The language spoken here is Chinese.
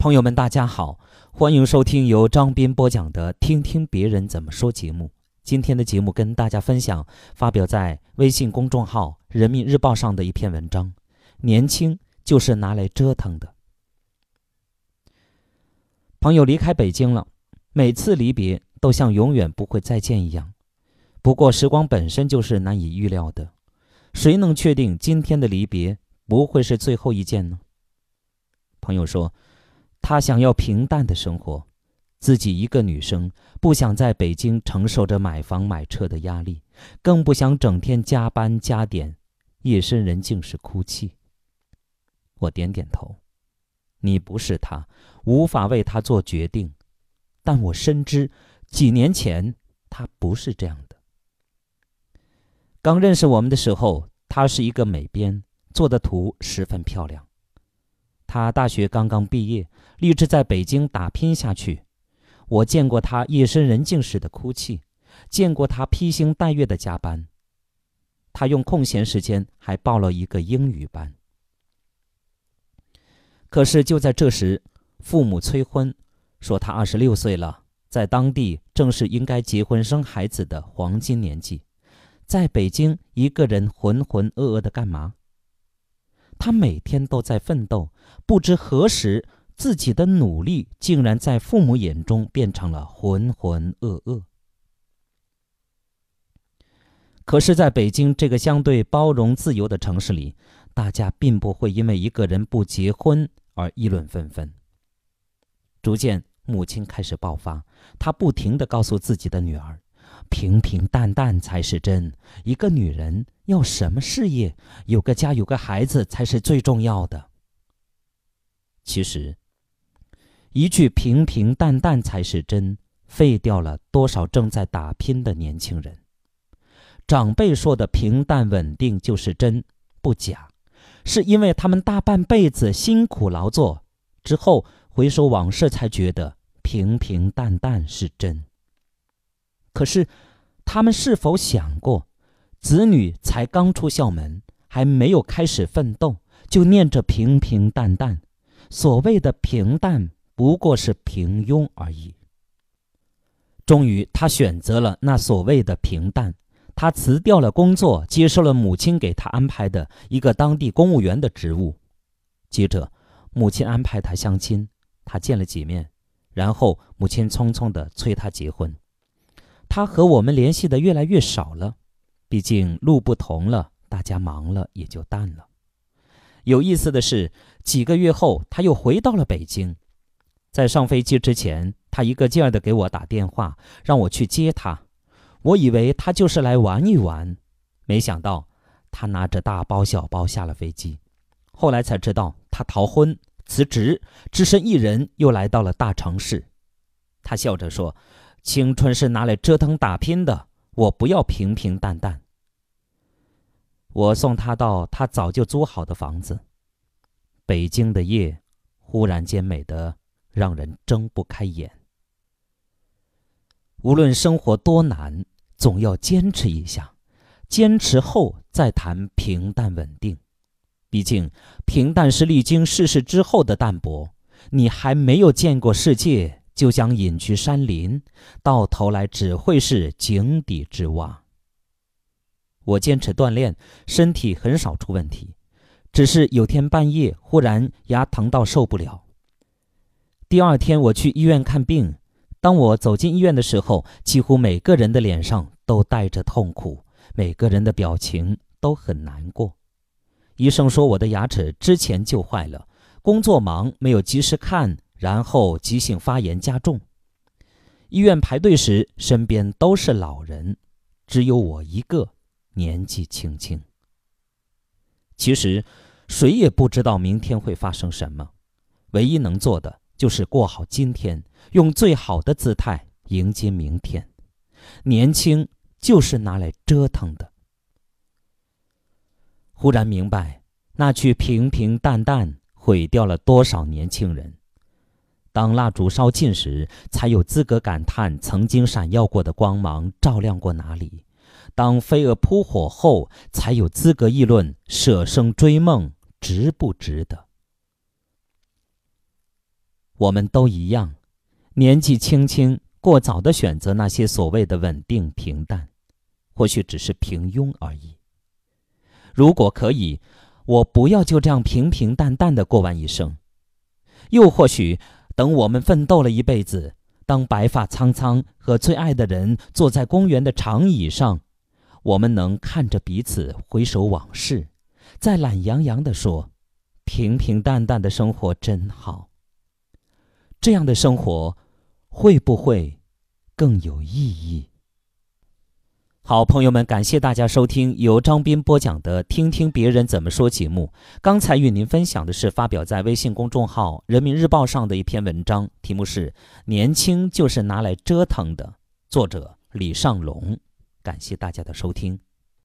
朋友们，大家好，欢迎收听由张斌播讲的《听听别人怎么说》节目。今天的节目跟大家分享发表在微信公众号《人民日报》上的一篇文章：年轻就是拿来折腾的。朋友离开北京了，每次离别都像永远不会再见一样。不过，时光本身就是难以预料的，谁能确定今天的离别不会是最后一件呢？朋友说。她想要平淡的生活，自己一个女生不想在北京承受着买房买车的压力，更不想整天加班加点，夜深人静时哭泣。我点点头，你不是她，无法为她做决定，但我深知，几年前她不是这样的。刚认识我们的时候，她是一个美编，做的图十分漂亮。他大学刚刚毕业，立志在北京打拼下去。我见过他夜深人静时的哭泣，见过他披星戴月的加班。他用空闲时间还报了一个英语班。可是就在这时，父母催婚，说他二十六岁了，在当地正是应该结婚生孩子的黄金年纪，在北京一个人浑浑噩噩的干嘛？他每天都在奋斗，不知何时，自己的努力竟然在父母眼中变成了浑浑噩噩。可是，在北京这个相对包容自由的城市里，大家并不会因为一个人不结婚而议论纷纷。逐渐，母亲开始爆发，她不停的告诉自己的女儿。平平淡淡才是真。一个女人要什么事业？有个家，有个孩子才是最重要的。其实，一句“平平淡淡才是真”，废掉了多少正在打拼的年轻人。长辈说的平淡稳定就是真，不假，是因为他们大半辈子辛苦劳作之后，回首往事，才觉得平平淡淡是真。可是，他们是否想过，子女才刚出校门，还没有开始奋斗，就念着平平淡淡？所谓的平淡，不过是平庸而已。终于，他选择了那所谓的平淡。他辞掉了工作，接受了母亲给他安排的一个当地公务员的职务。接着，母亲安排他相亲，他见了几面，然后母亲匆匆地催他结婚。他和我们联系的越来越少了，毕竟路不同了，大家忙了也就淡了。有意思的是，几个月后他又回到了北京，在上飞机之前，他一个劲儿的给我打电话，让我去接他。我以为他就是来玩一玩，没想到他拿着大包小包下了飞机。后来才知道，他逃婚辞职，只身一人又来到了大城市。他笑着说。青春是拿来折腾打拼的，我不要平平淡淡。我送他到他早就租好的房子。北京的夜，忽然间美得让人睁不开眼。无论生活多难，总要坚持一下，坚持后再谈平淡稳定。毕竟，平淡是历经世事之后的淡泊。你还没有见过世界。就将隐居山林，到头来只会是井底之蛙。我坚持锻炼，身体很少出问题，只是有天半夜忽然牙疼到受不了。第二天我去医院看病，当我走进医院的时候，几乎每个人的脸上都带着痛苦，每个人的表情都很难过。医生说我的牙齿之前就坏了，工作忙没有及时看。然后急性发炎加重，医院排队时，身边都是老人，只有我一个年纪轻轻。其实，谁也不知道明天会发生什么，唯一能做的就是过好今天，用最好的姿态迎接明天。年轻就是拿来折腾的。忽然明白，那句平平淡淡毁掉了多少年轻人。当蜡烛烧尽时，才有资格感叹曾经闪耀过的光芒照亮过哪里；当飞蛾扑火后，才有资格议论舍生追梦值不值得。我们都一样，年纪轻轻，过早的选择那些所谓的稳定平淡，或许只是平庸而已。如果可以，我不要就这样平平淡淡的过完一生。又或许，等我们奋斗了一辈子，当白发苍苍和最爱的人坐在公园的长椅上，我们能看着彼此回首往事，再懒洋洋地说：“平平淡淡的生活真好。”这样的生活，会不会更有意义？好，朋友们，感谢大家收听由张斌播讲的《听听别人怎么说》节目。刚才与您分享的是发表在微信公众号《人民日报》上的一篇文章，题目是《年轻就是拿来折腾的》，作者李尚龙。感谢大家的收听。